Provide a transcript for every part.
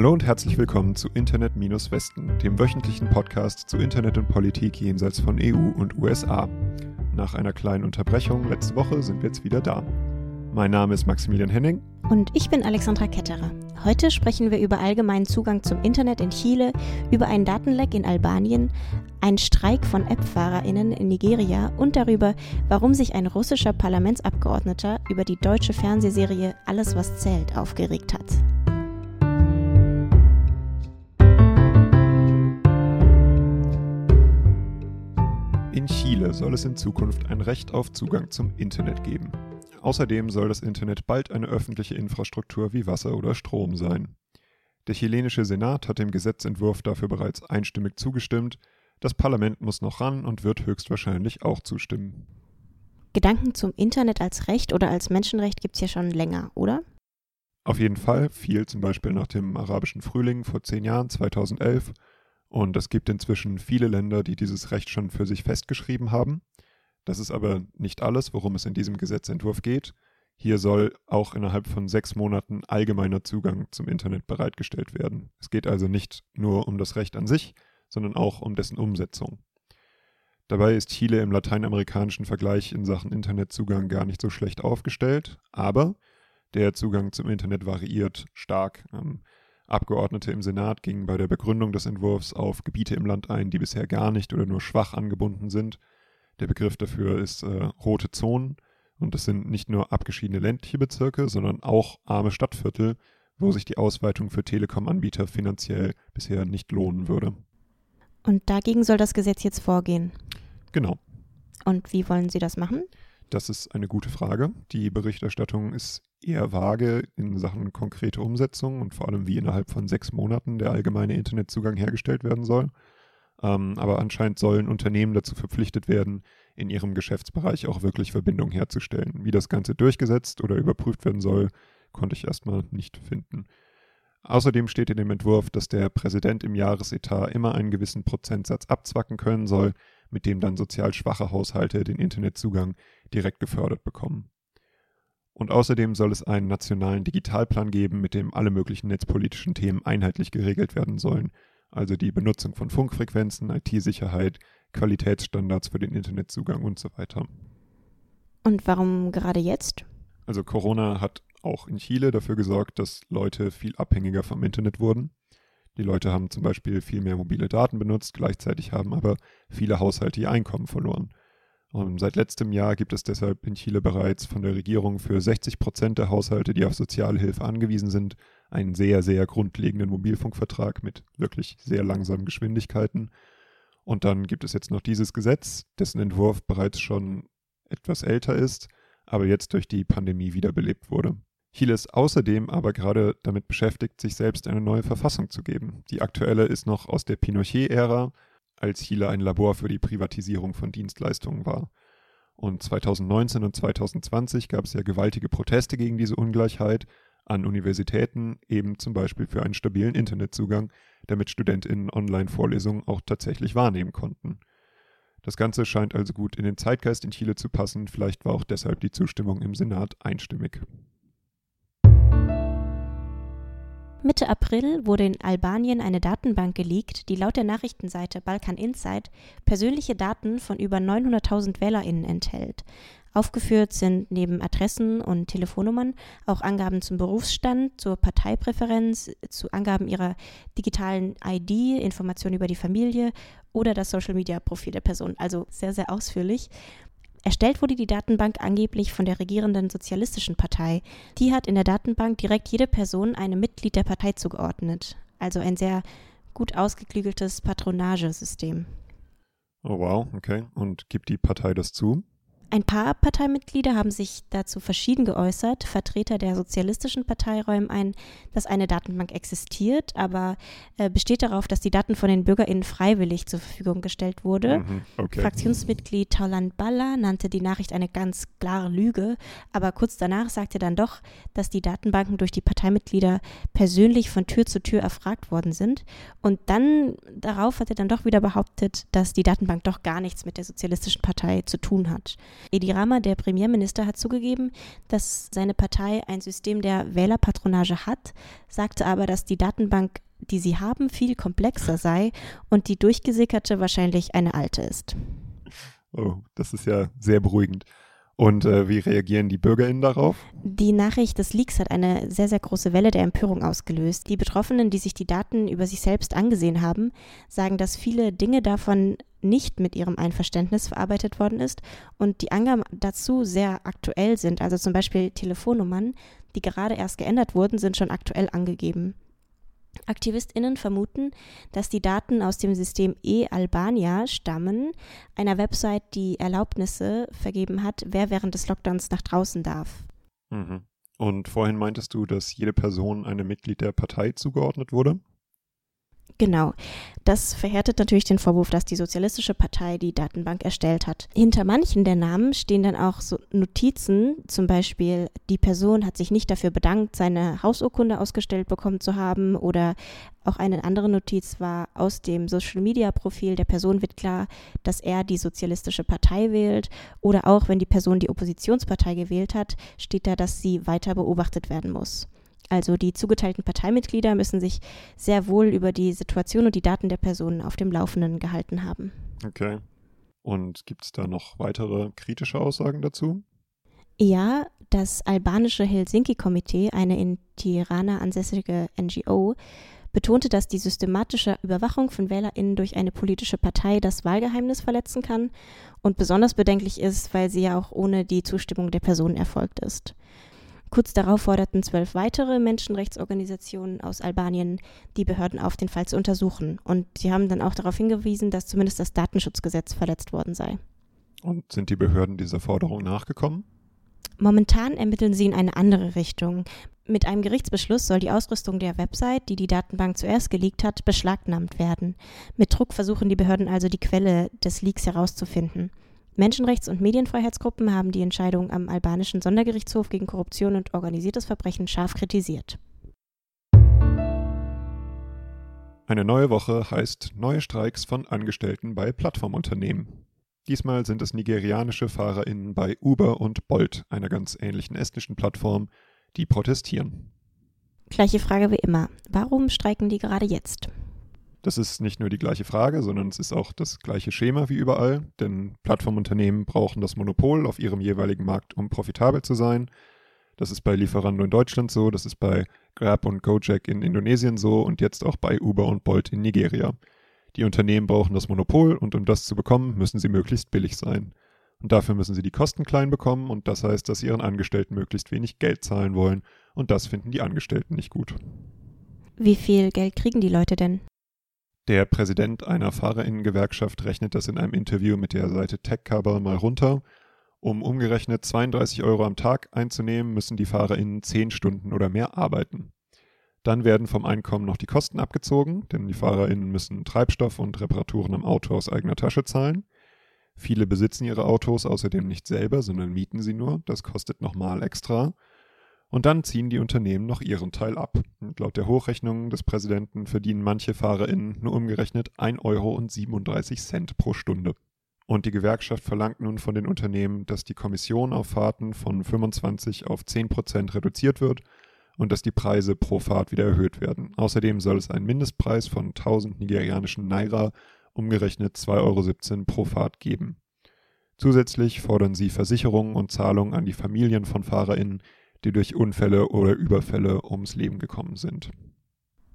Hallo und herzlich willkommen zu Internet-Westen, dem wöchentlichen Podcast zu Internet und Politik jenseits von EU und USA. Nach einer kleinen Unterbrechung letzte Woche sind wir jetzt wieder da. Mein Name ist Maximilian Henning. Und ich bin Alexandra Ketterer. Heute sprechen wir über allgemeinen Zugang zum Internet in Chile, über einen Datenleck in Albanien, einen Streik von App-FahrerInnen in Nigeria und darüber, warum sich ein russischer Parlamentsabgeordneter über die deutsche Fernsehserie Alles, was zählt, aufgeregt hat. Chile soll es in Zukunft ein Recht auf Zugang zum Internet geben. Außerdem soll das Internet bald eine öffentliche Infrastruktur wie Wasser oder Strom sein. Der chilenische Senat hat dem Gesetzentwurf dafür bereits einstimmig zugestimmt. Das Parlament muss noch ran und wird höchstwahrscheinlich auch zustimmen. Gedanken zum Internet als Recht oder als Menschenrecht gibt es ja schon länger, oder? Auf jeden Fall, viel zum Beispiel nach dem arabischen Frühling vor zehn Jahren, 2011. Und es gibt inzwischen viele Länder, die dieses Recht schon für sich festgeschrieben haben. Das ist aber nicht alles, worum es in diesem Gesetzentwurf geht. Hier soll auch innerhalb von sechs Monaten allgemeiner Zugang zum Internet bereitgestellt werden. Es geht also nicht nur um das Recht an sich, sondern auch um dessen Umsetzung. Dabei ist Chile im lateinamerikanischen Vergleich in Sachen Internetzugang gar nicht so schlecht aufgestellt, aber der Zugang zum Internet variiert stark. Abgeordnete im Senat gingen bei der Begründung des Entwurfs auf Gebiete im Land ein, die bisher gar nicht oder nur schwach angebunden sind der Begriff dafür ist äh, rote Zonen. Und das sind nicht nur abgeschiedene ländliche Bezirke, sondern auch arme Stadtviertel, wo sich die Ausweitung für Telekom-Anbieter finanziell bisher nicht lohnen würde. Und dagegen soll das Gesetz jetzt vorgehen. Genau. Und wie wollen Sie das machen? Das ist eine gute Frage. Die Berichterstattung ist eher vage in Sachen konkrete Umsetzung und vor allem, wie innerhalb von sechs Monaten der allgemeine Internetzugang hergestellt werden soll. Ähm, aber anscheinend sollen Unternehmen dazu verpflichtet werden, in ihrem Geschäftsbereich auch wirklich Verbindungen herzustellen. Wie das Ganze durchgesetzt oder überprüft werden soll, konnte ich erstmal nicht finden. Außerdem steht in dem Entwurf, dass der Präsident im Jahresetat immer einen gewissen Prozentsatz abzwacken können soll, mit dem dann sozial schwache Haushalte den Internetzugang direkt gefördert bekommen. Und außerdem soll es einen nationalen Digitalplan geben, mit dem alle möglichen netzpolitischen Themen einheitlich geregelt werden sollen, also die Benutzung von Funkfrequenzen, IT-Sicherheit, Qualitätsstandards für den Internetzugang und so weiter. Und warum gerade jetzt? Also Corona hat auch in Chile dafür gesorgt, dass Leute viel abhängiger vom Internet wurden. Die Leute haben zum Beispiel viel mehr mobile Daten benutzt, gleichzeitig haben aber viele Haushalte ihr Einkommen verloren. Und seit letztem Jahr gibt es deshalb in Chile bereits von der Regierung für 60 Prozent der Haushalte, die auf Sozialhilfe angewiesen sind, einen sehr, sehr grundlegenden Mobilfunkvertrag mit wirklich sehr langsamen Geschwindigkeiten. Und dann gibt es jetzt noch dieses Gesetz, dessen Entwurf bereits schon etwas älter ist, aber jetzt durch die Pandemie wiederbelebt wurde. Chile ist außerdem aber gerade damit beschäftigt, sich selbst eine neue Verfassung zu geben. Die aktuelle ist noch aus der Pinochet-Ära, als Chile ein Labor für die Privatisierung von Dienstleistungen war. Und 2019 und 2020 gab es ja gewaltige Proteste gegen diese Ungleichheit an Universitäten, eben zum Beispiel für einen stabilen Internetzugang, damit Studentinnen Online-Vorlesungen auch tatsächlich wahrnehmen konnten. Das Ganze scheint also gut in den Zeitgeist in Chile zu passen, vielleicht war auch deshalb die Zustimmung im Senat einstimmig. Mitte April wurde in Albanien eine Datenbank geleakt, die laut der Nachrichtenseite Balkan Insight persönliche Daten von über 900.000 WählerInnen enthält. Aufgeführt sind neben Adressen und Telefonnummern auch Angaben zum Berufsstand, zur Parteipräferenz, zu Angaben ihrer digitalen ID, Informationen über die Familie oder das Social-Media-Profil der Person. Also sehr, sehr ausführlich. Erstellt wurde die Datenbank angeblich von der regierenden Sozialistischen Partei. Die hat in der Datenbank direkt jede Person einem Mitglied der Partei zugeordnet. Also ein sehr gut ausgeklügeltes Patronagesystem. Oh wow, okay. Und gibt die Partei das zu? Ein paar Parteimitglieder haben sich dazu verschieden geäußert. Vertreter der Sozialistischen Partei räumen ein, dass eine Datenbank existiert, aber äh, besteht darauf, dass die Daten von den BürgerInnen freiwillig zur Verfügung gestellt wurde. Mhm, okay. Fraktionsmitglied Tauland Balla nannte die Nachricht eine ganz klare Lüge, aber kurz danach sagte dann doch, dass die Datenbanken durch die Parteimitglieder persönlich von Tür zu Tür erfragt worden sind. Und dann darauf hat er dann doch wieder behauptet, dass die Datenbank doch gar nichts mit der Sozialistischen Partei zu tun hat. Edi Rama, der Premierminister, hat zugegeben, dass seine Partei ein System der Wählerpatronage hat, sagte aber, dass die Datenbank, die sie haben, viel komplexer sei und die durchgesickerte wahrscheinlich eine alte ist. Oh, das ist ja sehr beruhigend. Und äh, wie reagieren die BürgerInnen darauf? Die Nachricht des Leaks hat eine sehr, sehr große Welle der Empörung ausgelöst. Die Betroffenen, die sich die Daten über sich selbst angesehen haben, sagen, dass viele Dinge davon nicht mit ihrem Einverständnis verarbeitet worden ist und die Angaben dazu sehr aktuell sind. Also zum Beispiel Telefonnummern, die gerade erst geändert wurden, sind schon aktuell angegeben. AktivistInnen vermuten, dass die Daten aus dem System e-Albania stammen, einer Website, die Erlaubnisse vergeben hat, wer während des Lockdowns nach draußen darf. Mhm. Und vorhin meintest du, dass jede Person einem Mitglied der Partei zugeordnet wurde? Genau. Das verhärtet natürlich den Vorwurf, dass die Sozialistische Partei die Datenbank erstellt hat. Hinter manchen der Namen stehen dann auch so Notizen, zum Beispiel, die Person hat sich nicht dafür bedankt, seine Hausurkunde ausgestellt bekommen zu haben oder auch eine andere Notiz war, aus dem Social-Media-Profil der Person wird klar, dass er die Sozialistische Partei wählt. Oder auch, wenn die Person die Oppositionspartei gewählt hat, steht da, dass sie weiter beobachtet werden muss. Also die zugeteilten Parteimitglieder müssen sich sehr wohl über die Situation und die Daten der Personen auf dem Laufenden gehalten haben. Okay. Und gibt es da noch weitere kritische Aussagen dazu? Ja, das albanische Helsinki-Komitee, eine in Tirana ansässige NGO, betonte, dass die systematische Überwachung von WählerInnen durch eine politische Partei das Wahlgeheimnis verletzen kann und besonders bedenklich ist, weil sie ja auch ohne die Zustimmung der Person erfolgt ist. Kurz darauf forderten zwölf weitere Menschenrechtsorganisationen aus Albanien die Behörden auf, den Fall zu untersuchen. Und sie haben dann auch darauf hingewiesen, dass zumindest das Datenschutzgesetz verletzt worden sei. Und sind die Behörden dieser Forderung nachgekommen? Momentan ermitteln sie in eine andere Richtung. Mit einem Gerichtsbeschluss soll die Ausrüstung der Website, die die Datenbank zuerst geleakt hat, beschlagnahmt werden. Mit Druck versuchen die Behörden also die Quelle des Leaks herauszufinden. Menschenrechts- und Medienfreiheitsgruppen haben die Entscheidung am albanischen Sondergerichtshof gegen Korruption und organisiertes Verbrechen scharf kritisiert. Eine neue Woche heißt neue Streiks von Angestellten bei Plattformunternehmen. Diesmal sind es nigerianische FahrerInnen bei Uber und Bolt, einer ganz ähnlichen estnischen Plattform, die protestieren. Gleiche Frage wie immer. Warum streiken die gerade jetzt? Das ist nicht nur die gleiche Frage, sondern es ist auch das gleiche Schema wie überall, denn Plattformunternehmen brauchen das Monopol auf ihrem jeweiligen Markt, um profitabel zu sein. Das ist bei Lieferando in Deutschland so, das ist bei Grab und Gojek in Indonesien so und jetzt auch bei Uber und Bolt in Nigeria. Die Unternehmen brauchen das Monopol und um das zu bekommen, müssen sie möglichst billig sein. Und dafür müssen sie die Kosten klein bekommen und das heißt, dass sie ihren Angestellten möglichst wenig Geld zahlen wollen und das finden die Angestellten nicht gut. Wie viel Geld kriegen die Leute denn? Der Präsident einer Fahrerinnengewerkschaft rechnet das in einem Interview mit der Seite TechCover mal runter. Um umgerechnet 32 Euro am Tag einzunehmen, müssen die FahrerInnen 10 Stunden oder mehr arbeiten. Dann werden vom Einkommen noch die Kosten abgezogen, denn die FahrerInnen müssen Treibstoff und Reparaturen am Auto aus eigener Tasche zahlen. Viele besitzen ihre Autos außerdem nicht selber, sondern mieten sie nur. Das kostet nochmal extra. Und dann ziehen die Unternehmen noch ihren Teil ab. Und laut der Hochrechnung des Präsidenten verdienen manche FahrerInnen nur umgerechnet 1,37 Euro pro Stunde. Und die Gewerkschaft verlangt nun von den Unternehmen, dass die Kommission auf Fahrten von 25 auf 10 Prozent reduziert wird und dass die Preise pro Fahrt wieder erhöht werden. Außerdem soll es einen Mindestpreis von 1000 nigerianischen Naira, umgerechnet 2,17 Euro pro Fahrt geben. Zusätzlich fordern sie Versicherungen und Zahlungen an die Familien von FahrerInnen, die durch Unfälle oder Überfälle ums Leben gekommen sind.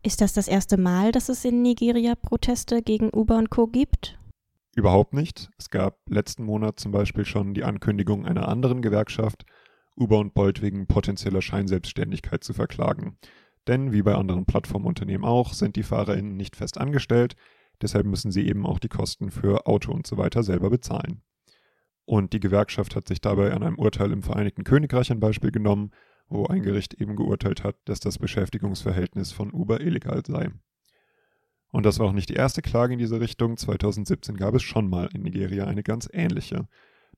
Ist das das erste Mal, dass es in Nigeria Proteste gegen Uber und Co. gibt? Überhaupt nicht. Es gab letzten Monat zum Beispiel schon die Ankündigung einer anderen Gewerkschaft, Uber und Bolt wegen potenzieller Scheinselbstständigkeit zu verklagen. Denn wie bei anderen Plattformunternehmen auch, sind die FahrerInnen nicht fest angestellt, deshalb müssen sie eben auch die Kosten für Auto und so weiter selber bezahlen. Und die Gewerkschaft hat sich dabei an einem Urteil im Vereinigten Königreich ein Beispiel genommen, wo ein Gericht eben geurteilt hat, dass das Beschäftigungsverhältnis von Uber illegal sei. Und das war auch nicht die erste Klage in diese Richtung. 2017 gab es schon mal in Nigeria eine ganz ähnliche.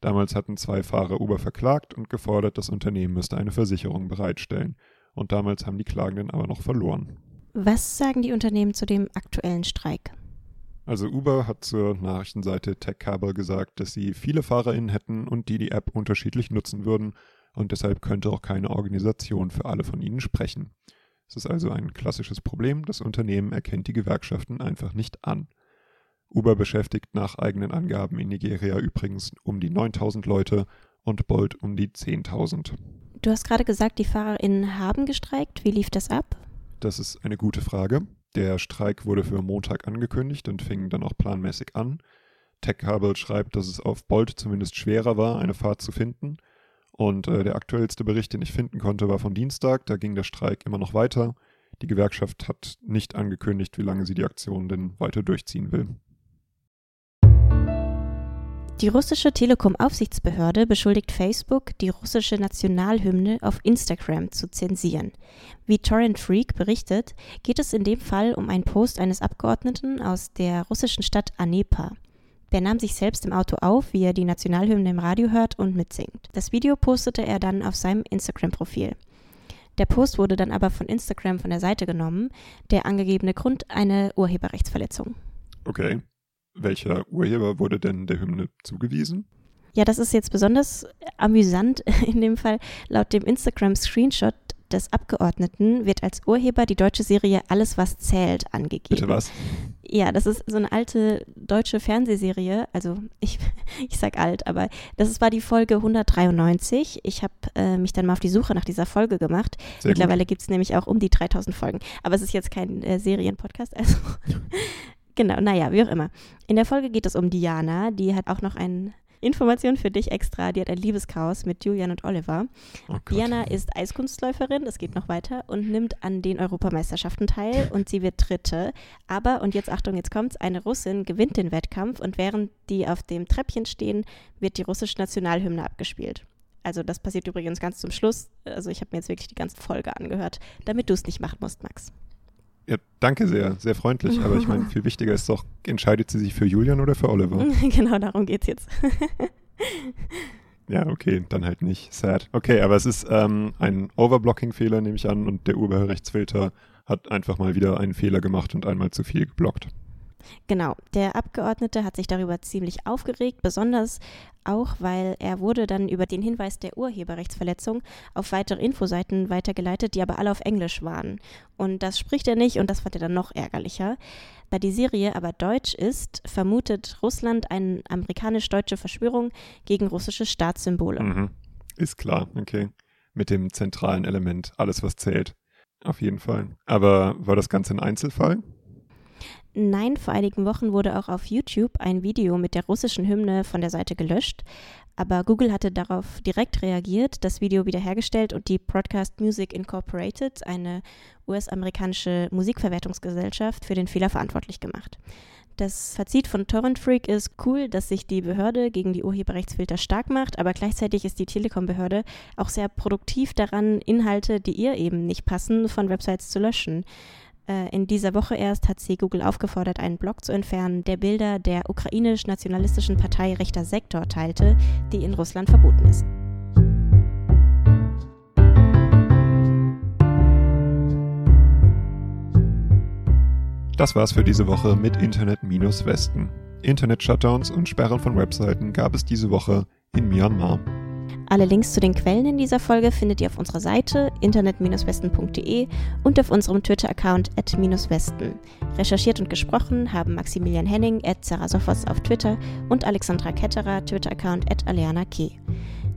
Damals hatten zwei Fahrer Uber verklagt und gefordert, das Unternehmen müsste eine Versicherung bereitstellen. Und damals haben die Klagenden aber noch verloren. Was sagen die Unternehmen zu dem aktuellen Streik? Also Uber hat zur Nachrichtenseite TechCabal gesagt, dass sie viele FahrerInnen hätten und die die App unterschiedlich nutzen würden und deshalb könnte auch keine Organisation für alle von ihnen sprechen. Es ist also ein klassisches Problem, das Unternehmen erkennt die Gewerkschaften einfach nicht an. Uber beschäftigt nach eigenen Angaben in Nigeria übrigens um die 9000 Leute und Bolt um die 10.000. Du hast gerade gesagt, die FahrerInnen haben gestreikt. Wie lief das ab? Das ist eine gute Frage. Der Streik wurde für Montag angekündigt und fing dann auch planmäßig an. TechCabel schreibt, dass es auf Bolt zumindest schwerer war, eine Fahrt zu finden. Und äh, der aktuellste Bericht, den ich finden konnte, war von Dienstag. Da ging der Streik immer noch weiter. Die Gewerkschaft hat nicht angekündigt, wie lange sie die Aktion denn weiter durchziehen will. Die russische Telekom-Aufsichtsbehörde beschuldigt Facebook, die russische Nationalhymne auf Instagram zu zensieren. Wie Torrent Freak berichtet, geht es in dem Fall um einen Post eines Abgeordneten aus der russischen Stadt Anepa. Der nahm sich selbst im Auto auf, wie er die Nationalhymne im Radio hört und mitsingt. Das Video postete er dann auf seinem Instagram-Profil. Der Post wurde dann aber von Instagram von der Seite genommen, der angegebene Grund eine Urheberrechtsverletzung. Okay. Welcher Urheber wurde denn der Hymne zugewiesen? Ja, das ist jetzt besonders amüsant in dem Fall. Laut dem Instagram-Screenshot des Abgeordneten wird als Urheber die deutsche Serie Alles, was zählt angegeben. Bitte was? Ja, das ist so eine alte deutsche Fernsehserie. Also ich, ich sag alt, aber das war die Folge 193. Ich habe äh, mich dann mal auf die Suche nach dieser Folge gemacht. Sehr Mittlerweile gibt es nämlich auch um die 3000 Folgen. Aber es ist jetzt kein äh, Serienpodcast. Also Genau, naja, wie auch immer. In der Folge geht es um Diana, die hat auch noch eine Information für dich extra. Die hat ein Liebeschaos mit Julian und Oliver. Oh Diana ist Eiskunstläuferin, es geht noch weiter, und nimmt an den Europameisterschaften teil und sie wird Dritte. Aber, und jetzt Achtung, jetzt kommt's, eine Russin gewinnt den Wettkampf und während die auf dem Treppchen stehen, wird die russische Nationalhymne abgespielt. Also das passiert übrigens ganz zum Schluss. Also ich habe mir jetzt wirklich die ganze Folge angehört, damit du es nicht machen musst, Max. Ja, danke sehr, sehr freundlich. Aber ich meine, viel wichtiger ist doch, entscheidet sie sich für Julian oder für Oliver? genau, darum geht's jetzt. ja, okay, dann halt nicht. Sad. Okay, aber es ist ähm, ein Overblocking-Fehler, nehme ich an, und der Urheberrechtsfilter hat einfach mal wieder einen Fehler gemacht und einmal zu viel geblockt. Genau, der Abgeordnete hat sich darüber ziemlich aufgeregt, besonders auch, weil er wurde dann über den Hinweis der Urheberrechtsverletzung auf weitere Infoseiten weitergeleitet, die aber alle auf Englisch waren. Und das spricht er nicht und das fand er dann noch ärgerlicher. Da die Serie aber deutsch ist, vermutet Russland eine amerikanisch-deutsche Verschwörung gegen russische Staatssymbole. Mhm. Ist klar, okay. Mit dem zentralen Element, alles was zählt. Auf jeden Fall. Aber war das Ganze ein Einzelfall? Nein, vor einigen Wochen wurde auch auf YouTube ein Video mit der russischen Hymne von der Seite gelöscht, aber Google hatte darauf direkt reagiert, das Video wiederhergestellt und die Broadcast Music Incorporated, eine US-amerikanische Musikverwertungsgesellschaft, für den Fehler verantwortlich gemacht. Das Fazit von Torrent Freak ist cool, dass sich die Behörde gegen die Urheberrechtsfilter stark macht, aber gleichzeitig ist die Telekom-Behörde auch sehr produktiv daran, Inhalte, die ihr eben nicht passen, von Websites zu löschen. Äh, in dieser Woche erst hat sie Google aufgefordert, einen Blog zu entfernen, der Bilder der ukrainisch-nationalistischen Partei Rechter Sektor teilte, die in Russland verboten ist. Das war's für diese Woche mit Internet-Westen. Internet-Shutdowns und Sperren von Webseiten gab es diese Woche in Myanmar. Alle Links zu den Quellen in dieser Folge findet ihr auf unserer Seite internet-westen.de und auf unserem Twitter-Account at-westen. Recherchiert und gesprochen haben Maximilian Henning at Sarasofos auf Twitter und Alexandra Ketterer, Twitter-Account at Aleana K.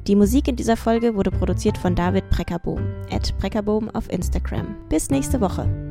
Die Musik in dieser Folge wurde produziert von David Breckerbohm, at Breckerbohm auf Instagram. Bis nächste Woche.